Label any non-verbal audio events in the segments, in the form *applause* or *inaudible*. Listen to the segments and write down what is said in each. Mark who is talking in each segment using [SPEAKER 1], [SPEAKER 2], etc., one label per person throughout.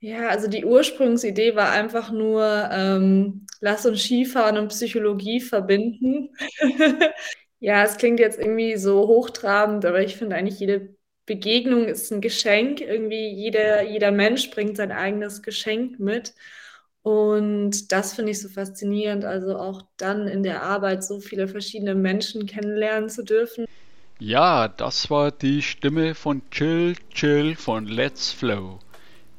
[SPEAKER 1] Ja, also die Ursprungsidee war einfach nur, ähm, lass uns Skifahren und Psychologie verbinden. *laughs* Ja, es klingt jetzt irgendwie so hochtrabend, aber ich finde eigentlich jede Begegnung ist 'n Geschenk. Irgendwie jeder jeder Mensch bringt sein eigenes Geschenk mit. Und das finde ich so faszinierend, also auch dann in der Arbeit so viele verschiedene Menschen kennenlernen zu dürfen.
[SPEAKER 2] Ja, das war die Stimme von Jill Jill von Let's Flow.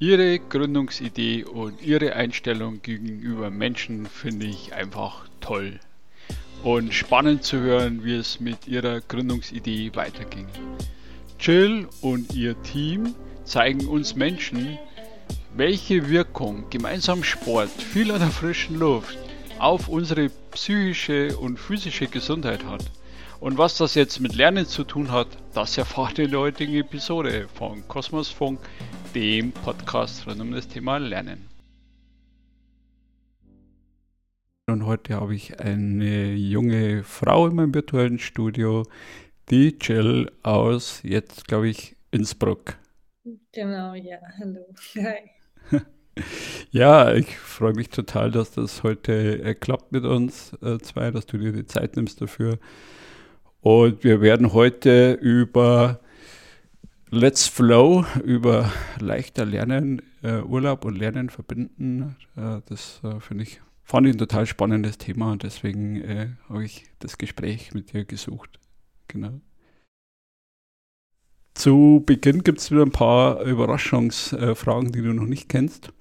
[SPEAKER 2] Ihre Gründungsidee und ihre Einstellung gegenüber Menschen finde ich einfach toll. Und spannend zu hören, wie es mit ihrer Gründungsidee weiterging. Jill und ihr Team zeigen uns Menschen, welche Wirkung gemeinsam Sport, viel an der frischen Luft auf unsere psychische und physische Gesundheit hat. Und was das jetzt mit Lernen zu tun hat, das erfahrt ihr in der heutigen Episode von Kosmosfunk, dem Podcast rund um das Thema Lernen. Und heute habe ich eine junge Frau in meinem virtuellen Studio, die Jill aus, jetzt glaube ich, Innsbruck.
[SPEAKER 1] Genau, ja, hallo. Hi. *laughs*
[SPEAKER 2] Ja, ich freue mich total, dass das heute äh, klappt mit uns äh, zwei, dass du dir die Zeit nimmst dafür. Und wir werden heute über Let's Flow, über leichter Lernen, äh, Urlaub und Lernen verbinden. Äh, das äh, finde ich, fand ich ein total spannendes Thema und deswegen äh, habe ich das Gespräch mit dir gesucht. Genau. Zu Beginn gibt es wieder ein paar Überraschungsfragen, die du noch nicht kennst.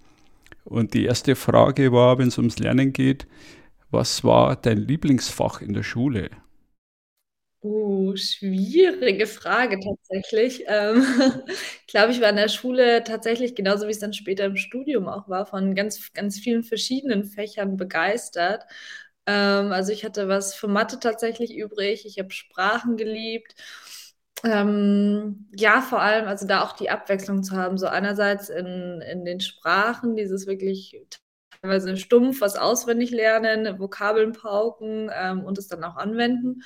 [SPEAKER 2] Und die erste Frage war, wenn es ums Lernen geht, was war dein Lieblingsfach in der Schule?
[SPEAKER 1] Oh, schwierige Frage tatsächlich. Ähm, *laughs* ich glaube, ich war in der Schule tatsächlich genauso wie es dann später im Studium auch war, von ganz, ganz vielen verschiedenen Fächern begeistert. Ähm, also ich hatte was für Mathe tatsächlich übrig, ich habe Sprachen geliebt. Ähm, ja, vor allem, also da auch die Abwechslung zu haben. So einerseits in, in den Sprachen, dieses wirklich teilweise stumpf was auswendig lernen, Vokabeln pauken ähm, und es dann auch anwenden.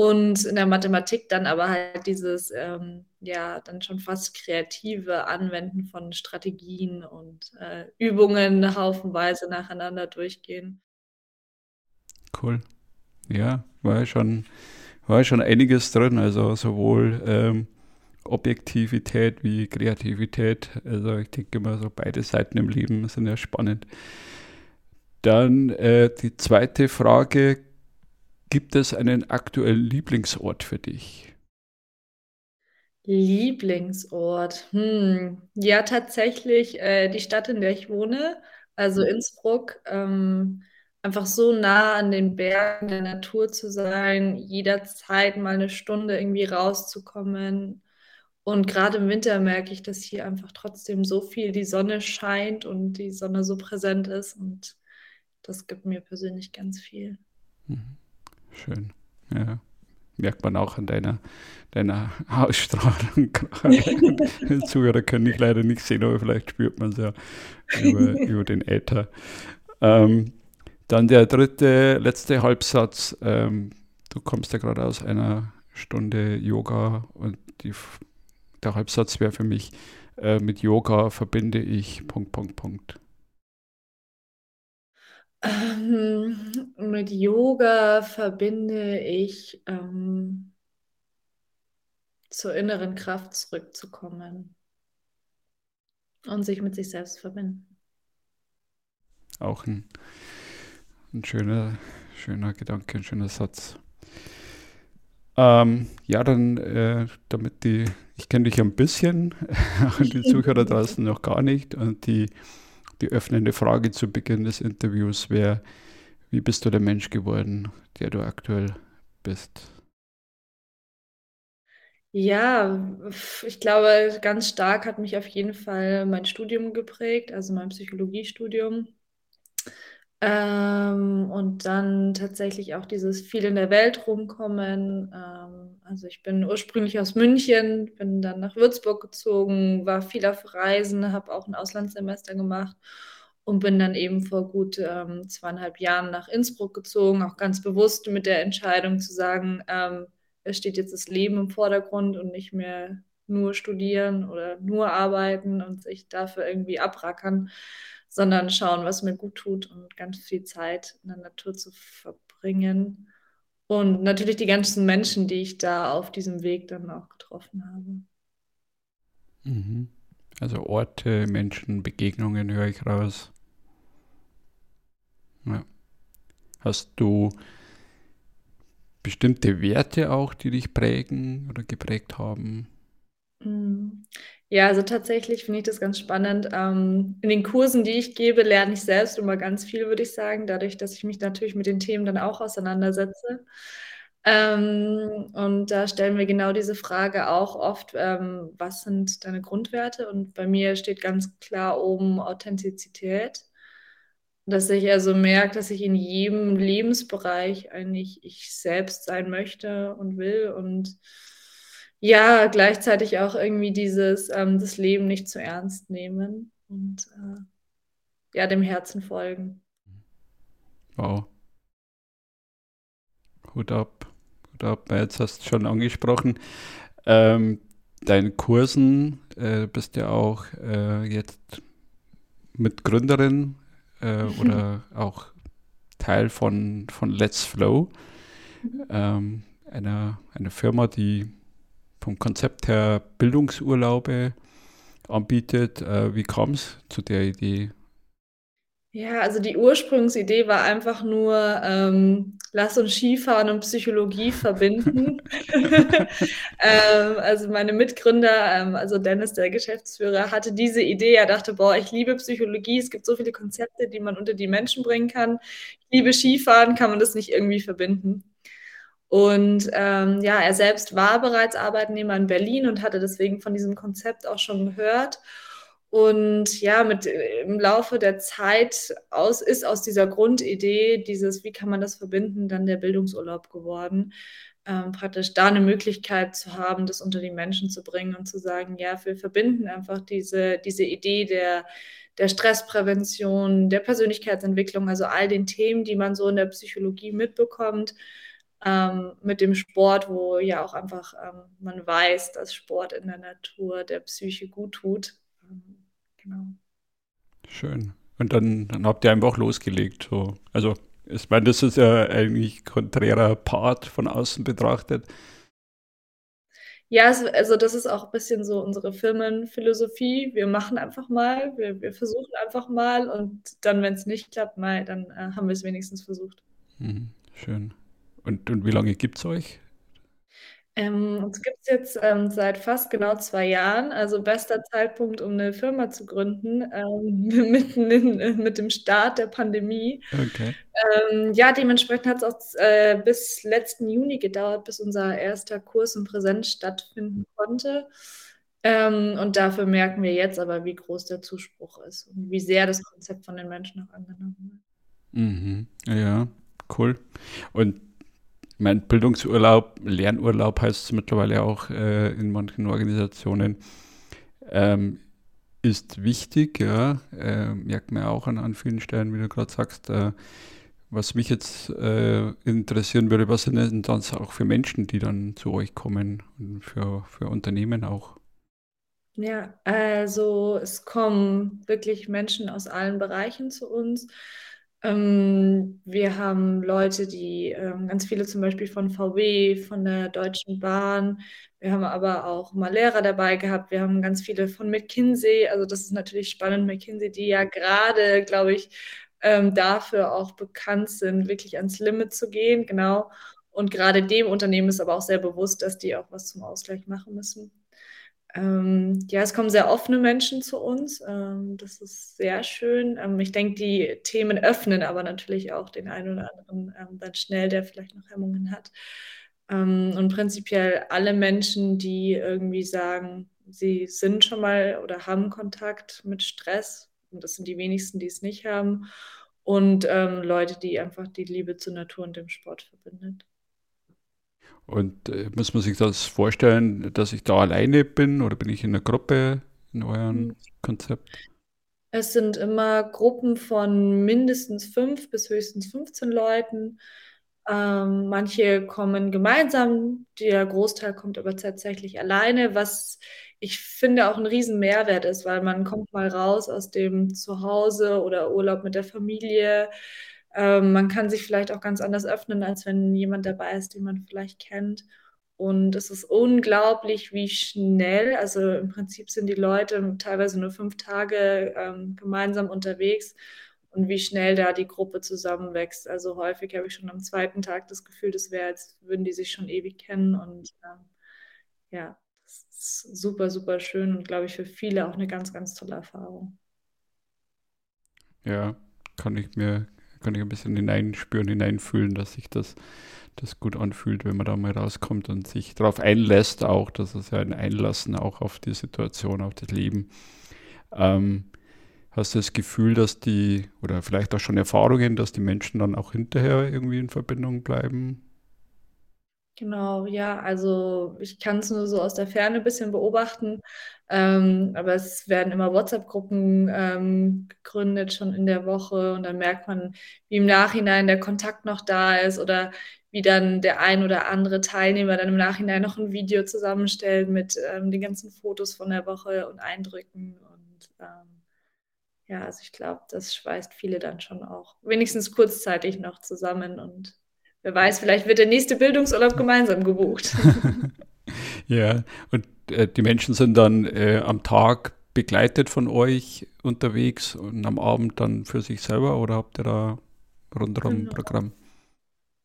[SPEAKER 1] Und in der Mathematik dann aber halt dieses, ähm, ja, dann schon fast kreative Anwenden von Strategien und äh, Übungen haufenweise nacheinander durchgehen.
[SPEAKER 2] Cool. Ja, war schon, war schon einiges drin, also sowohl ähm, Objektivität wie Kreativität. Also ich denke immer so beide Seiten im Leben sind ja spannend. Dann äh, die zweite Frage, Gibt es einen aktuellen Lieblingsort für dich?
[SPEAKER 1] Lieblingsort. Hm. Ja, tatsächlich äh, die Stadt, in der ich wohne, also Innsbruck. Ähm, einfach so nah an den Bergen der Natur zu sein, jederzeit mal eine Stunde irgendwie rauszukommen. Und gerade im Winter merke ich, dass hier einfach trotzdem so viel die Sonne scheint und die Sonne so präsent ist. Und das gibt mir persönlich ganz viel.
[SPEAKER 2] Mhm. Schön. Ja. Merkt man auch an deiner, deiner *laughs* Ausstrahlung. Die *laughs* Zuhörer können dich leider nicht sehen, aber vielleicht spürt man es ja über, *laughs* über den Äther. Ähm, dann der dritte, letzte Halbsatz. Ähm, du kommst ja gerade aus einer Stunde Yoga und die, der Halbsatz wäre für mich, äh, mit Yoga verbinde ich Punkt, Punkt, Punkt.
[SPEAKER 1] Ähm, mit Yoga verbinde ich ähm, zur inneren Kraft zurückzukommen und sich mit sich selbst verbinden.
[SPEAKER 2] Auch ein, ein schöner, schöner Gedanke, ein schöner Satz. Ähm, ja, dann, äh, damit die, ich kenne dich ein bisschen, und *laughs* die Zuhörer draußen noch gar nicht, und die die öffnende Frage zu Beginn des Interviews wäre, wie bist du der Mensch geworden, der du aktuell bist?
[SPEAKER 1] Ja, ich glaube, ganz stark hat mich auf jeden Fall mein Studium geprägt, also mein Psychologiestudium. Ähm, und dann tatsächlich auch dieses viel in der Welt rumkommen. Ähm, also ich bin ursprünglich aus München, bin dann nach Würzburg gezogen, war viel auf Reisen, habe auch ein Auslandssemester gemacht und bin dann eben vor gut ähm, zweieinhalb Jahren nach Innsbruck gezogen, auch ganz bewusst mit der Entscheidung zu sagen, ähm, es steht jetzt das Leben im Vordergrund und nicht mehr nur studieren oder nur arbeiten und sich dafür irgendwie abrackern, sondern schauen, was mir gut tut und ganz viel Zeit in der Natur zu verbringen. Und natürlich die ganzen Menschen, die ich da auf diesem Weg dann auch getroffen habe.
[SPEAKER 2] Mhm. Also Orte, Menschen, Begegnungen höre ich raus. Ja. Hast du bestimmte Werte auch, die dich prägen oder geprägt haben?
[SPEAKER 1] Ja, also tatsächlich finde ich das ganz spannend. Ähm, in den Kursen, die ich gebe, lerne ich selbst immer ganz viel, würde ich sagen, dadurch, dass ich mich natürlich mit den Themen dann auch auseinandersetze. Ähm, und da stellen wir genau diese Frage auch oft, ähm, was sind deine Grundwerte? Und bei mir steht ganz klar oben Authentizität dass ich also merke, dass ich in jedem Lebensbereich eigentlich ich selbst sein möchte und will und ja, gleichzeitig auch irgendwie dieses, ähm, das Leben nicht zu ernst nehmen und äh, ja, dem Herzen folgen.
[SPEAKER 2] Wow. Hut ab, Hut ab. Jetzt hast du schon angesprochen. Ähm, deinen Kursen äh, bist ja auch äh, jetzt Mitgründerin äh, *laughs* oder auch Teil von, von Let's Flow, mhm. ähm, einer, einer Firma, die vom Konzept her Bildungsurlaube anbietet. Äh, wie kam es zu der Idee?
[SPEAKER 1] Ja, also die Ursprungsidee war einfach nur, ähm, lass uns Skifahren und Psychologie verbinden. *laughs* *laughs* ähm, also meine Mitgründer, ähm, also Dennis, der Geschäftsführer, hatte diese Idee. Er dachte, boah, ich liebe Psychologie, es gibt so viele Konzepte, die man unter die Menschen bringen kann. Ich liebe Skifahren, kann man das nicht irgendwie verbinden? Und ähm, ja, er selbst war bereits Arbeitnehmer in Berlin und hatte deswegen von diesem Konzept auch schon gehört. Und ja, mit, im Laufe der Zeit aus, ist aus dieser Grundidee, dieses, wie kann man das verbinden, dann der Bildungsurlaub geworden. Ähm, praktisch da eine Möglichkeit zu haben, das unter die Menschen zu bringen und zu sagen, ja, wir verbinden einfach diese, diese Idee der, der Stressprävention, der Persönlichkeitsentwicklung, also all den Themen, die man so in der Psychologie mitbekommt, ähm, mit dem Sport, wo ja auch einfach ähm, man weiß, dass Sport in der Natur der Psyche gut tut. Ähm, Genau.
[SPEAKER 2] Schön. Und dann, dann habt ihr einfach losgelegt. So. Also, ich meine, das ist ja eigentlich konträrer Part von außen betrachtet.
[SPEAKER 1] Ja, also das ist auch ein bisschen so unsere Firmenphilosophie. Wir machen einfach mal, wir, wir versuchen einfach mal und dann, wenn es nicht klappt, mal, dann äh, haben wir es wenigstens versucht.
[SPEAKER 2] Mhm, schön. Und, und wie lange gibt es euch?
[SPEAKER 1] Ähm, uns gibt es jetzt ähm, seit fast genau zwei Jahren, also bester Zeitpunkt, um eine Firma zu gründen, ähm, *laughs* mitten in, äh, mit dem Start der Pandemie.
[SPEAKER 2] Okay.
[SPEAKER 1] Ähm, ja, dementsprechend hat es auch äh, bis letzten Juni gedauert, bis unser erster Kurs in Präsenz stattfinden konnte. Ähm, und dafür merken wir jetzt aber, wie groß der Zuspruch ist und wie sehr das Konzept von den Menschen auch angenommen
[SPEAKER 2] wird. Mhm. Ja, cool. Und mein Bildungsurlaub, Lernurlaub heißt es mittlerweile auch äh, in manchen Organisationen, ähm, ist wichtig, ja, äh, merkt man auch an, an vielen Stellen, wie du gerade sagst. Äh, was mich jetzt äh, interessieren würde, was sind denn das auch für Menschen, die dann zu euch kommen und für, für Unternehmen auch?
[SPEAKER 1] Ja, also es kommen wirklich Menschen aus allen Bereichen zu uns. Ähm, wir haben Leute, die ähm, ganz viele zum Beispiel von VW, von der Deutschen Bahn. Wir haben aber auch mal Lehrer dabei gehabt. Wir haben ganz viele von McKinsey. Also das ist natürlich spannend. McKinsey, die ja gerade, glaube ich, ähm, dafür auch bekannt sind, wirklich ans Limit zu gehen. Genau. Und gerade dem Unternehmen ist aber auch sehr bewusst, dass die auch was zum Ausgleich machen müssen. Ähm, ja, es kommen sehr offene Menschen zu uns. Ähm, das ist sehr schön. Ähm, ich denke, die Themen öffnen aber natürlich auch den einen oder anderen ähm, dann schnell, der vielleicht noch Hemmungen hat. Ähm, und prinzipiell alle Menschen, die irgendwie sagen, sie sind schon mal oder haben Kontakt mit Stress. Und das sind die wenigsten, die es nicht haben. Und ähm, Leute, die einfach die Liebe zur Natur und dem Sport verbindet.
[SPEAKER 2] Und äh, muss man sich das vorstellen, dass ich da alleine bin oder bin ich in einer Gruppe in eurem hm. Konzept?
[SPEAKER 1] Es sind immer Gruppen von mindestens fünf bis höchstens 15 Leuten. Ähm, manche kommen gemeinsam, der Großteil kommt aber tatsächlich alleine, was ich finde auch ein riesen Mehrwert ist, weil man kommt mal raus aus dem Zuhause oder Urlaub mit der Familie. Ähm, man kann sich vielleicht auch ganz anders öffnen, als wenn jemand dabei ist, den man vielleicht kennt. Und es ist unglaublich, wie schnell, also im Prinzip sind die Leute teilweise nur fünf Tage ähm, gemeinsam unterwegs und wie schnell da die Gruppe zusammenwächst. Also häufig habe ich schon am zweiten Tag das Gefühl, das wäre, als würden die sich schon ewig kennen. Und ähm, ja, das ist super, super schön und glaube ich für viele auch eine ganz, ganz tolle Erfahrung.
[SPEAKER 2] Ja, kann ich mir, kann ich ein bisschen hineinspüren, hineinfühlen, dass sich das, das gut anfühlt, wenn man da mal rauskommt und sich darauf einlässt, auch, dass es ja ein Einlassen auch auf die Situation, auf das Leben. Ähm, hast du das Gefühl, dass die, oder vielleicht auch schon Erfahrungen, dass die Menschen dann auch hinterher irgendwie in Verbindung bleiben?
[SPEAKER 1] Genau, ja, also ich kann es nur so aus der Ferne ein bisschen beobachten, ähm, aber es werden immer WhatsApp-Gruppen ähm, gegründet schon in der Woche und dann merkt man, wie im Nachhinein der Kontakt noch da ist oder wie dann der ein oder andere Teilnehmer dann im Nachhinein noch ein Video zusammenstellt mit ähm, den ganzen Fotos von der Woche und Eindrücken und ähm, ja, also ich glaube, das schweißt viele dann schon auch wenigstens kurzzeitig noch zusammen und wer weiß, vielleicht wird der nächste Bildungsurlaub gemeinsam gebucht. *laughs*
[SPEAKER 2] ja, und äh, die Menschen sind dann äh, am Tag begleitet von euch unterwegs und am Abend dann für sich selber oder habt ihr da rundherum genau. Programm?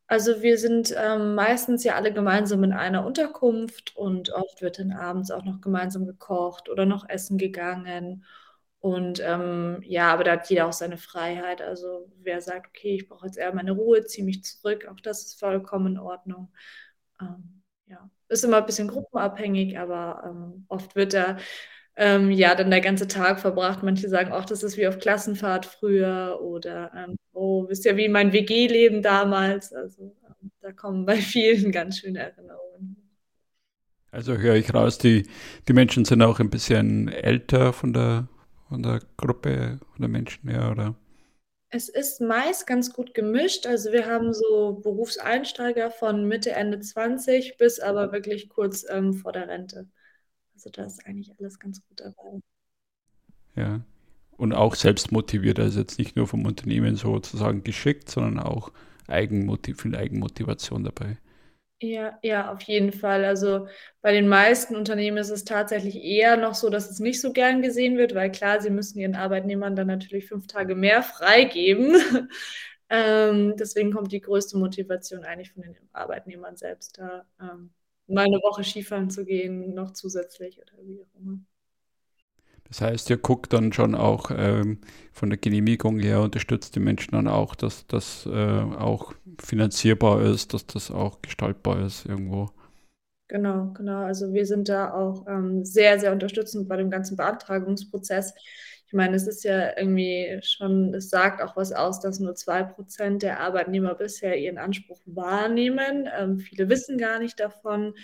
[SPEAKER 1] Also wir sind ähm, meistens ja alle gemeinsam in einer Unterkunft und oft wird dann abends auch noch gemeinsam gekocht oder noch essen gegangen. Und ähm, ja, aber da hat jeder auch seine Freiheit. Also wer sagt, okay, ich brauche jetzt eher meine Ruhe, ziehe mich zurück, auch das ist vollkommen in Ordnung. Ähm, ja, ist immer ein bisschen gruppenabhängig, aber ähm, oft wird da ähm, ja dann der ganze Tag verbracht. Manche sagen auch, das ist wie auf Klassenfahrt früher oder ähm, oh, wisst ihr, wie mein WG-Leben damals. Also ähm, da kommen bei vielen *laughs* ganz schöne Erinnerungen.
[SPEAKER 2] Also höre ich raus, die, die Menschen sind auch ein bisschen älter von der von der Gruppe oder Menschen her, oder?
[SPEAKER 1] Es ist meist ganz gut gemischt. Also wir haben so Berufseinsteiger von Mitte, Ende 20 bis aber wirklich kurz ähm, vor der Rente. Also da ist eigentlich alles ganz gut dabei.
[SPEAKER 2] Ja. Und auch selbst motiviert, also jetzt nicht nur vom Unternehmen sozusagen geschickt, sondern auch Eigenmotiv, viel Eigenmotivation dabei.
[SPEAKER 1] Ja, ja, auf jeden Fall. Also bei den meisten Unternehmen ist es tatsächlich eher noch so, dass es nicht so gern gesehen wird, weil klar, sie müssen ihren Arbeitnehmern dann natürlich fünf Tage mehr freigeben. *laughs* ähm, deswegen kommt die größte Motivation eigentlich von den Arbeitnehmern selbst, da ähm, mal eine Woche Skifahren zu gehen, noch zusätzlich oder wie auch immer.
[SPEAKER 2] Das heißt, ihr guckt dann schon auch ähm, von der Genehmigung her, unterstützt die Menschen dann auch, dass das äh, auch finanzierbar ist, dass das auch gestaltbar ist irgendwo.
[SPEAKER 1] Genau, genau. Also wir sind da auch ähm, sehr, sehr unterstützend bei dem ganzen Beantragungsprozess. Ich meine, es ist ja irgendwie schon, es sagt auch was aus, dass nur zwei Prozent der Arbeitnehmer bisher ihren Anspruch wahrnehmen. Ähm, viele wissen gar nicht davon.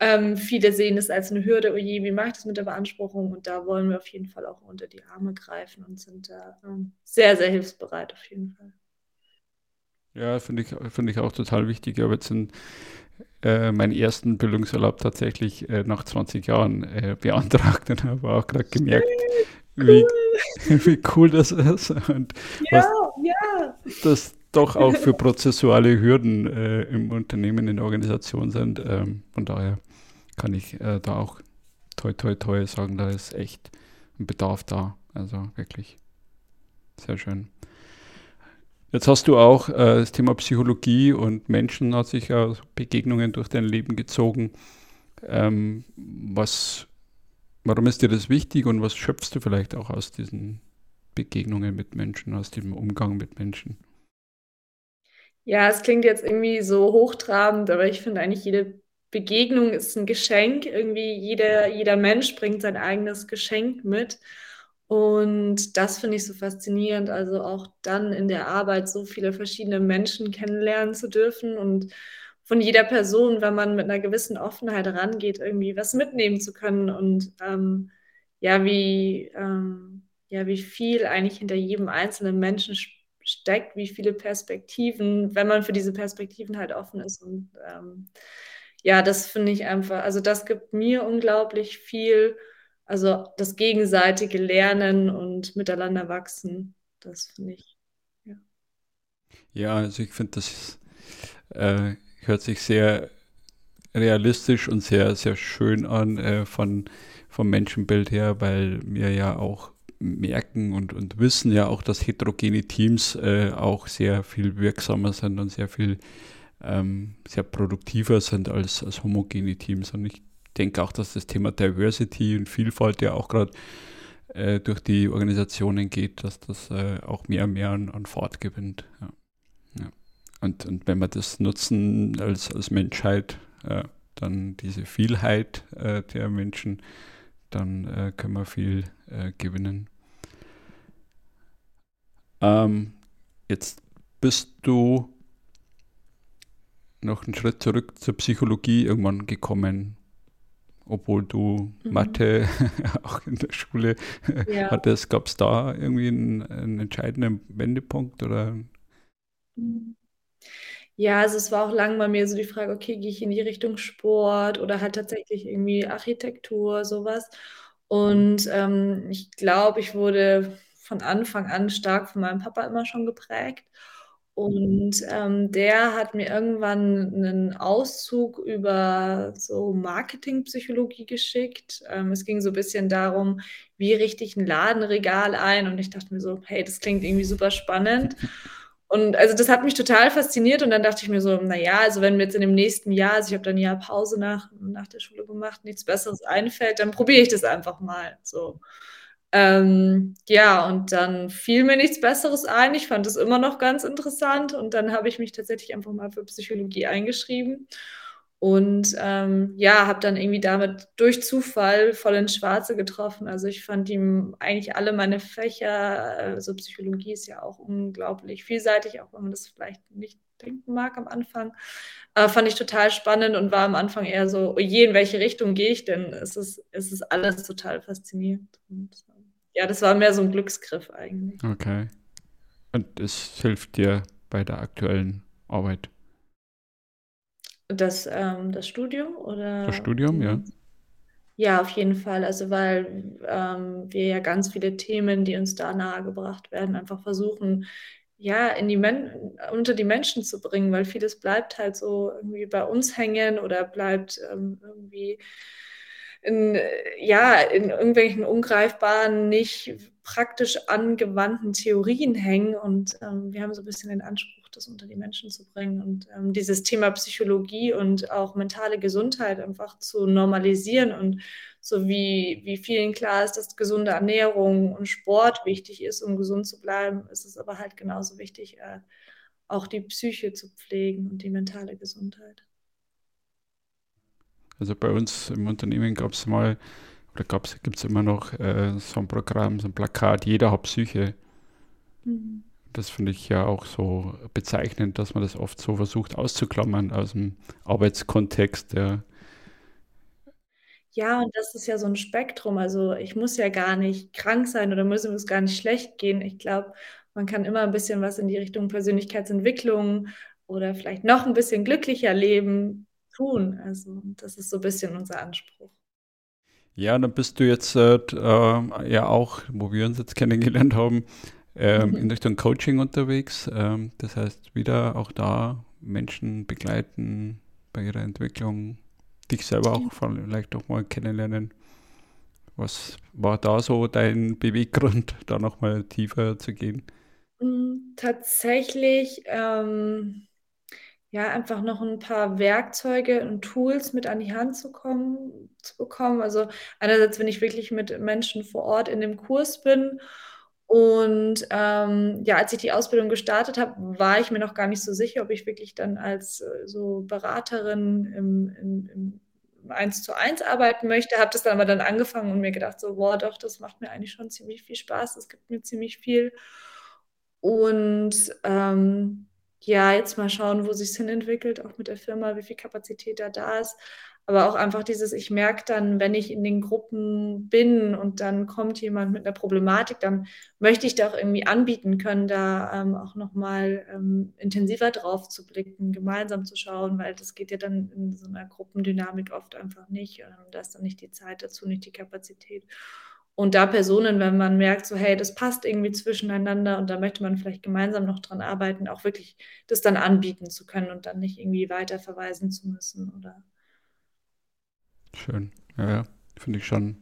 [SPEAKER 1] Ähm, viele sehen es als eine Hürde, oh je, wie ich das mit der Beanspruchung? Und da wollen wir auf jeden Fall auch unter die Arme greifen und sind da ähm, sehr, sehr hilfsbereit auf jeden Fall.
[SPEAKER 2] Ja, finde ich, find ich auch total wichtig. Ich habe jetzt in, äh, meinen ersten Bildungsurlaub tatsächlich äh, nach 20 Jahren äh, beantragt und habe auch gerade gemerkt, wie, *laughs* wie cool das ist und ja, was ja. das doch auch für *laughs* prozessuale Hürden äh, im Unternehmen, in der Organisation sind. Ähm, von daher kann ich äh, da auch toi toi toi sagen, da ist echt ein Bedarf da. Also wirklich sehr schön. Jetzt hast du auch äh, das Thema Psychologie und Menschen hat sich ja Begegnungen durch dein Leben gezogen. Ähm, was, warum ist dir das wichtig und was schöpfst du vielleicht auch aus diesen Begegnungen mit Menschen, aus dem Umgang mit Menschen?
[SPEAKER 1] Ja, es klingt jetzt irgendwie so hochtrabend, aber ich finde eigentlich jede Begegnung ist ein Geschenk. Irgendwie jeder, jeder Mensch bringt sein eigenes Geschenk mit. Und das finde ich so faszinierend, also auch dann in der Arbeit so viele verschiedene Menschen kennenlernen zu dürfen und von jeder Person, wenn man mit einer gewissen Offenheit rangeht, irgendwie was mitnehmen zu können und ähm, ja, wie, ähm, ja, wie viel eigentlich hinter jedem einzelnen Menschen steckt, wie viele Perspektiven, wenn man für diese Perspektiven halt offen ist. Und ähm, ja, das finde ich einfach, also das gibt mir unglaublich viel, also das gegenseitige Lernen und miteinander wachsen, das finde ich, ja.
[SPEAKER 2] Ja, also ich finde, das äh, hört sich sehr realistisch und sehr, sehr schön an äh, von, vom Menschenbild her, weil wir ja auch merken und, und wissen ja auch, dass heterogene Teams äh, auch sehr viel wirksamer sind und sehr viel ähm, sehr produktiver sind als, als homogene Teams. Und ich denke auch, dass das Thema Diversity und Vielfalt ja auch gerade äh, durch die Organisationen geht, dass das äh, auch mehr und mehr an, an Fahrt gewinnt. Ja. Ja. Und, und wenn wir das nutzen als, als Menschheit, äh, dann diese Vielheit äh, der Menschen, dann äh, können wir viel äh, gewinnen. Ähm, jetzt bist du noch einen Schritt zurück zur Psychologie irgendwann gekommen, obwohl du mhm. Mathe *laughs* auch in der Schule ja. hattest. Gab es da irgendwie einen, einen, entscheidenden Wendepunkt oder?
[SPEAKER 1] Ja, also es war auch lang bei mir so die Frage, okay, gehe ich in die Richtung Sport oder halt tatsächlich irgendwie Architektur, sowas. Und ähm, ich glaube, ich wurde von Anfang an stark von meinem Papa immer schon geprägt. Und ähm, der hat mir irgendwann einen Auszug über so Marketingpsychologie geschickt. Ähm, es ging so ein bisschen darum, wie richte ich ein Ladenregal ein. Und ich dachte mir so, hey, das klingt irgendwie super spannend. Und also das hat mich total fasziniert und dann dachte ich mir so, naja, also wenn mir jetzt in dem nächsten Jahr, also ich habe dann Jahr Pause nach, nach der Schule gemacht, nichts Besseres einfällt, dann probiere ich das einfach mal. So. Ähm, ja, und dann fiel mir nichts Besseres ein. Ich fand es immer noch ganz interessant und dann habe ich mich tatsächlich einfach mal für Psychologie eingeschrieben und ähm, ja, habe dann irgendwie damit durch Zufall voll ins Schwarze getroffen. Also ich fand ihm eigentlich alle meine Fächer, also Psychologie ist ja auch unglaublich vielseitig, auch wenn man das vielleicht nicht denken mag am Anfang. Äh, fand ich total spannend und war am Anfang eher so, oh je, in welche Richtung gehe ich denn? Es ist, es ist alles total faszinierend. Und, ja, das war mehr so ein Glücksgriff eigentlich.
[SPEAKER 2] Okay. Und es hilft dir bei der aktuellen Arbeit?
[SPEAKER 1] Das, ähm, das Studium oder?
[SPEAKER 2] Das Studium, ja.
[SPEAKER 1] Ja, auf jeden Fall. Also weil ähm, wir ja ganz viele Themen, die uns da nahegebracht werden, einfach versuchen, ja, in die Men unter die Menschen zu bringen, weil vieles bleibt halt so irgendwie bei uns hängen oder bleibt ähm, irgendwie in, ja, in irgendwelchen ungreifbaren, nicht praktisch angewandten Theorien hängen. Und ähm, wir haben so ein bisschen den Anspruch, das unter die Menschen zu bringen und ähm, dieses Thema Psychologie und auch mentale Gesundheit einfach zu normalisieren und so wie, wie vielen klar ist, dass gesunde Ernährung und Sport wichtig ist, um gesund zu bleiben, ist es aber halt genauso wichtig, äh, auch die Psyche zu pflegen und die mentale Gesundheit.
[SPEAKER 2] Also bei uns im Unternehmen gab es mal, oder gibt es immer noch äh, so ein Programm, so ein Plakat, jeder hat Psyche. Mhm. Das finde ich ja auch so bezeichnend, dass man das oft so versucht auszuklammern aus dem Arbeitskontext. Ja.
[SPEAKER 1] Ja, und das ist ja so ein Spektrum. Also ich muss ja gar nicht krank sein oder muss es gar nicht schlecht gehen. Ich glaube, man kann immer ein bisschen was in die Richtung Persönlichkeitsentwicklung oder vielleicht noch ein bisschen glücklicher leben tun. Also das ist so ein bisschen unser Anspruch.
[SPEAKER 2] Ja, dann bist du jetzt äh, äh, ja auch, wo wir uns jetzt *laughs* kennengelernt haben, ähm, mhm. in Richtung Coaching unterwegs. Ähm, das heißt, wieder auch da Menschen begleiten bei ihrer Entwicklung, dich selber auch vielleicht auch mal kennenlernen. Was war da so dein Beweggrund, da nochmal tiefer zu gehen?
[SPEAKER 1] Mm, tatsächlich ähm, ja, einfach noch ein paar Werkzeuge und Tools mit an die Hand zu kommen, zu bekommen. Also einerseits, wenn ich wirklich mit Menschen vor Ort in dem Kurs bin und ähm, ja, als ich die Ausbildung gestartet habe, war ich mir noch gar nicht so sicher, ob ich wirklich dann als äh, so Beraterin im, im, im 1 zu 1 arbeiten möchte. Habe das dann aber dann angefangen und mir gedacht, so, boah, doch, das macht mir eigentlich schon ziemlich viel Spaß, das gibt mir ziemlich viel. Und ähm, ja, jetzt mal schauen, wo sich hin entwickelt, auch mit der Firma, wie viel Kapazität da da ist. aber auch einfach dieses, ich merke dann, wenn ich in den Gruppen bin und dann kommt jemand mit einer Problematik, dann möchte ich da auch irgendwie anbieten können, da ähm, auch nochmal ähm, intensiver drauf zu blicken, gemeinsam zu schauen, weil das geht ja dann in so einer Gruppendynamik oft einfach nicht. Ähm, da ist dann nicht die Zeit dazu, nicht die Kapazität. Und da Personen, wenn man merkt, so hey, das passt irgendwie zwischeneinander und da möchte man vielleicht gemeinsam noch dran arbeiten, auch wirklich das dann anbieten zu können und dann nicht irgendwie weiter verweisen zu müssen oder
[SPEAKER 2] Schön. Ja, ja. finde ich schon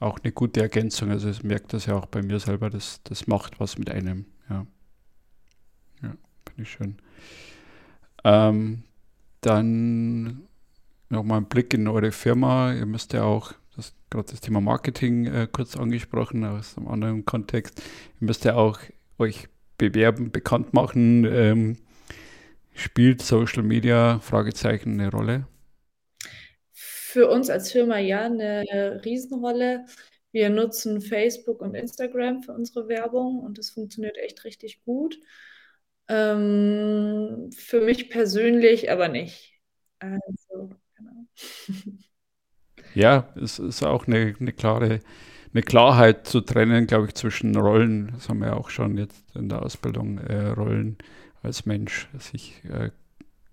[SPEAKER 2] auch eine gute Ergänzung. Also ich merke das ja auch bei mir selber, das, das macht was mit einem. Ja, ja finde ich schön. Ähm, dann nochmal ein Blick in eure Firma. Ihr müsst ja auch, das gerade das Thema Marketing äh, kurz angesprochen, aus einem anderen Kontext. Ihr müsst ja auch euch bewerben, bekannt machen. Ähm, spielt Social Media Fragezeichen eine Rolle?
[SPEAKER 1] für uns als Firma ja eine Riesenrolle. Wir nutzen Facebook und Instagram für unsere Werbung und das funktioniert echt richtig gut. Ähm, für mich persönlich aber nicht. Also, genau. *laughs*
[SPEAKER 2] Ja, es ist auch eine, eine klare eine Klarheit zu trennen, glaube ich, zwischen Rollen. Das haben wir auch schon jetzt in der Ausbildung, äh, Rollen als Mensch, sich äh,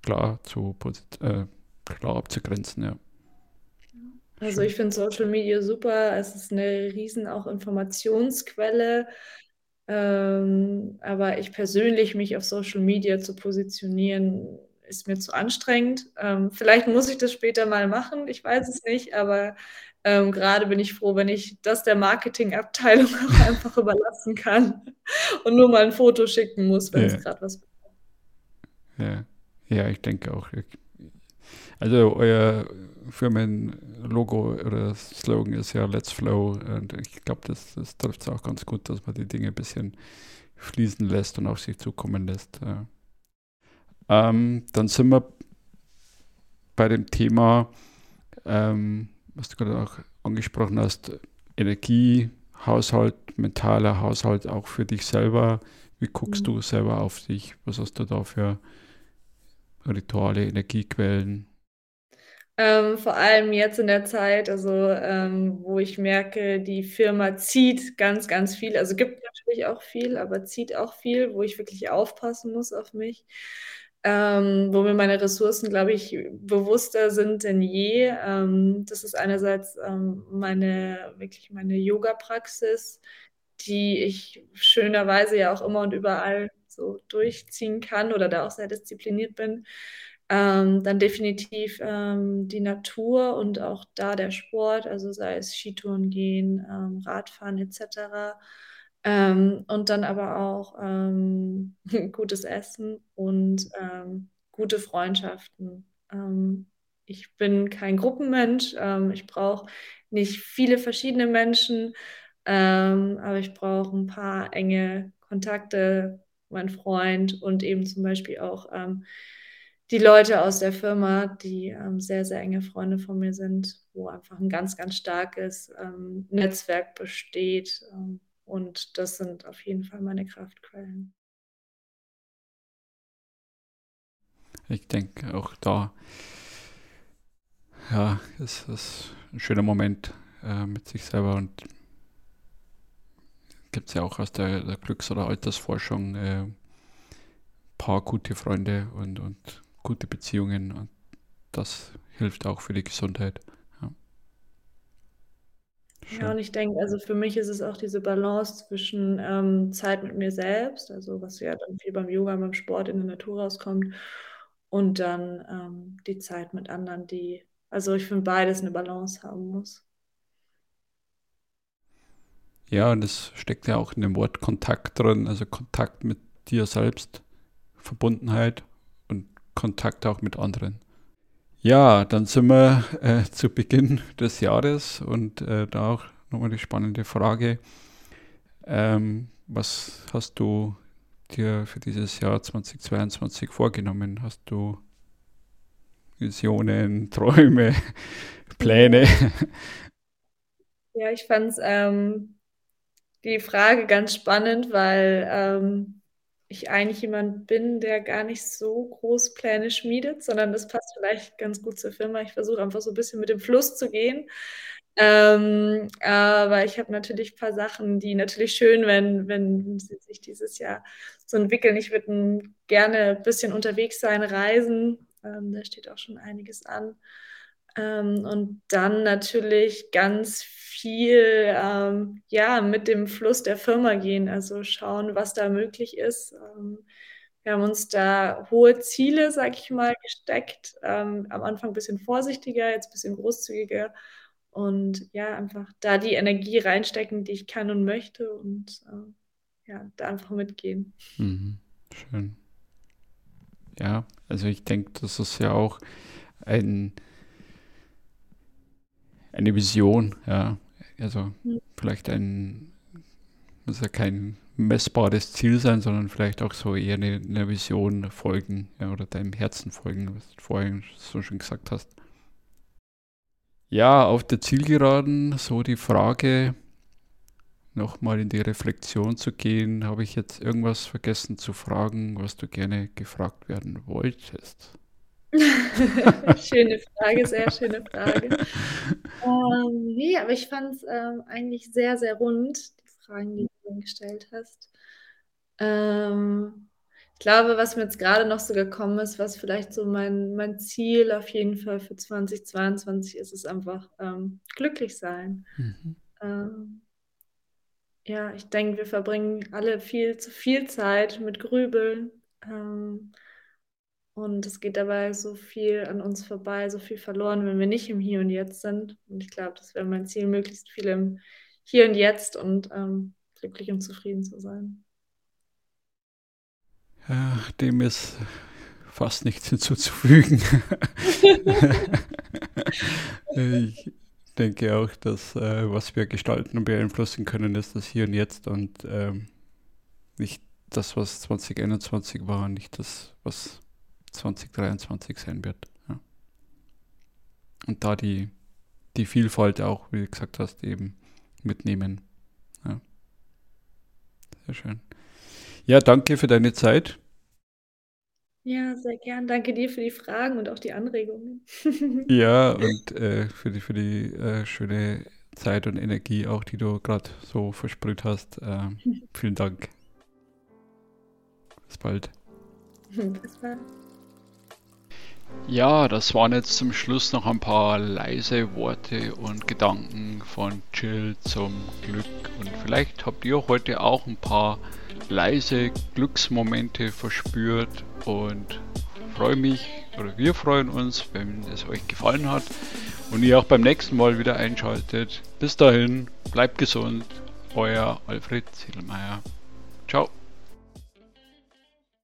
[SPEAKER 2] klar zu äh, klar abzugrenzen, ja.
[SPEAKER 1] Also ich finde Social Media super. Es ist eine riesen auch Informationsquelle. Ähm, aber ich persönlich mich auf Social Media zu positionieren, ist mir zu anstrengend. Ähm, vielleicht muss ich das später mal machen, ich weiß es nicht, aber ähm, gerade bin ich froh, wenn ich das der Marketingabteilung *laughs* auch einfach überlassen kann und nur mal ein Foto schicken muss, wenn ja. es gerade was
[SPEAKER 2] braucht. Ja. ja, ich denke auch. Also euer Firmenlogo oder Slogan ist ja Let's Flow. Und ich glaube, das, das trifft es auch ganz gut, dass man die Dinge ein bisschen fließen lässt und auf sich zukommen lässt. Ja. Ähm, dann sind wir bei dem Thema, ähm, was du gerade auch angesprochen hast, Energiehaushalt, mentaler Haushalt auch für dich selber. Wie guckst mhm. du selber auf dich? Was hast du da für Rituale, Energiequellen?
[SPEAKER 1] Ähm, vor allem jetzt in der Zeit, also ähm, wo ich merke, die Firma zieht ganz, ganz viel. Also gibt natürlich auch viel, aber zieht auch viel, wo ich wirklich aufpassen muss auf mich. Ähm, wo mir meine Ressourcen, glaube ich, bewusster sind denn je. Ähm, das ist einerseits ähm, meine, wirklich meine Yoga-Praxis, die ich schönerweise ja auch immer und überall so durchziehen kann oder da auch sehr diszipliniert bin. Ähm, dann definitiv ähm, die Natur und auch da der Sport, also sei es Skitouren gehen, ähm, Radfahren etc. Ähm, und dann aber auch ähm, *laughs* gutes Essen und ähm, gute Freundschaften. ich bin kein Gruppenmensch, ich brauche nicht viele verschiedene Menschen, aber ich brauche ein paar enge Kontakte, mein Freund und eben zum Beispiel auch die Leute aus der Firma, die ähm, sehr, sehr enge Freunde von mir sind, wo einfach ein ganz, ganz starkes ähm, Netzwerk besteht. Und das sind auf jeden Fall meine Kraftquellen.
[SPEAKER 2] Ich denke auch da, ja, es ein schöner Moment äh, mit sich selber und gibt es ja auch aus der, der Glücks- oder Altersforschung ein äh, paar gute Freunde und, und gute Beziehungen und das hilft auch für die Gesundheit. Ja,
[SPEAKER 1] ja und ich denke, also für mich ist es auch diese Balance zwischen ähm, Zeit mit mir selbst, also was ja dann viel beim Yoga, beim Sport in der Natur rauskommt, und dann ähm, die Zeit mit anderen, die, also ich finde beides eine Balance haben muss.
[SPEAKER 2] Ja, und es steckt ja auch in dem Wort Kontakt drin, also Kontakt mit dir selbst, Verbundenheit Kontakt auch mit anderen. Ja, dann sind wir äh, zu Beginn des Jahres und äh, da auch nochmal die spannende Frage. Ähm, was hast du dir für dieses Jahr 2022 vorgenommen? Hast du Visionen, *laughs* Träume, Pläne?
[SPEAKER 1] Ja, ich fand ähm, die Frage ganz spannend, weil ähm, ich eigentlich jemand bin, der gar nicht so groß Pläne schmiedet, sondern das passt vielleicht ganz gut zur Firma. Ich versuche einfach so ein bisschen mit dem Fluss zu gehen. Ähm, aber ich habe natürlich ein paar Sachen, die natürlich schön, wenn, wenn sie sich dieses Jahr so entwickeln. Ich würde gerne ein bisschen unterwegs sein, reisen. Ähm, da steht auch schon einiges an. Ähm, und dann natürlich ganz viel ähm, ja, mit dem Fluss der Firma gehen, also schauen, was da möglich ist. Ähm, wir haben uns da hohe Ziele, sag ich mal, gesteckt. Ähm, am Anfang ein bisschen vorsichtiger, jetzt ein bisschen großzügiger. Und ja, einfach da die Energie reinstecken, die ich kann und möchte und äh, ja, da einfach mitgehen.
[SPEAKER 2] Mhm. Schön. Ja, also ich denke, das ist ja auch ein eine Vision, ja. Also mhm. vielleicht ein, muss ja kein messbares Ziel sein, sondern vielleicht auch so eher eine, eine Vision folgen ja, oder deinem Herzen folgen, was du vorhin so schon gesagt hast. Ja, auf der Zielgeraden so die Frage, nochmal in die Reflexion zu gehen, habe ich jetzt irgendwas vergessen zu fragen, was du gerne gefragt werden wolltest? *laughs*
[SPEAKER 1] schöne Frage, sehr schöne Frage. *laughs* Ähm, nee, aber ich fand es ähm, eigentlich sehr, sehr rund, die Fragen, die du gestellt hast. Ähm, ich glaube, was mir jetzt gerade noch so gekommen ist, was vielleicht so mein, mein Ziel auf jeden Fall für 2022 ist, ist einfach ähm, glücklich sein. Mhm. Ähm, ja, ich denke, wir verbringen alle viel zu viel Zeit mit Grübeln. Und es geht dabei so viel an uns vorbei, so viel verloren, wenn wir nicht im Hier und Jetzt sind. Und ich glaube, das wäre mein Ziel, möglichst viel im Hier und Jetzt und ähm, glücklich und zufrieden zu sein.
[SPEAKER 2] Ja, dem ist fast nichts *laughs* hinzuzufügen. *laughs* ich denke auch, dass äh, was wir gestalten und beeinflussen können, ist das Hier und Jetzt und ähm, nicht das, was 2021 war, nicht das, was 2023 sein wird. Ja. Und da die, die Vielfalt auch, wie du gesagt hast, eben mitnehmen. Ja. Sehr schön. Ja, danke für deine Zeit.
[SPEAKER 1] Ja, sehr gern. Danke dir für die Fragen und auch die Anregungen. *laughs*
[SPEAKER 2] ja, und äh, für die, für die äh, schöne Zeit und Energie auch, die du gerade so versprüht hast. Äh, *laughs* vielen Dank. Bis bald. Bis bald.
[SPEAKER 3] Ja, das waren jetzt zum Schluss noch ein paar leise Worte und Gedanken von Jill zum Glück. Und vielleicht habt ihr heute auch ein paar leise Glücksmomente verspürt und freue mich oder wir freuen uns, wenn es euch gefallen hat und ihr auch beim nächsten Mal wieder einschaltet. Bis dahin, bleibt gesund, euer Alfred Ziedelmeier. Ciao.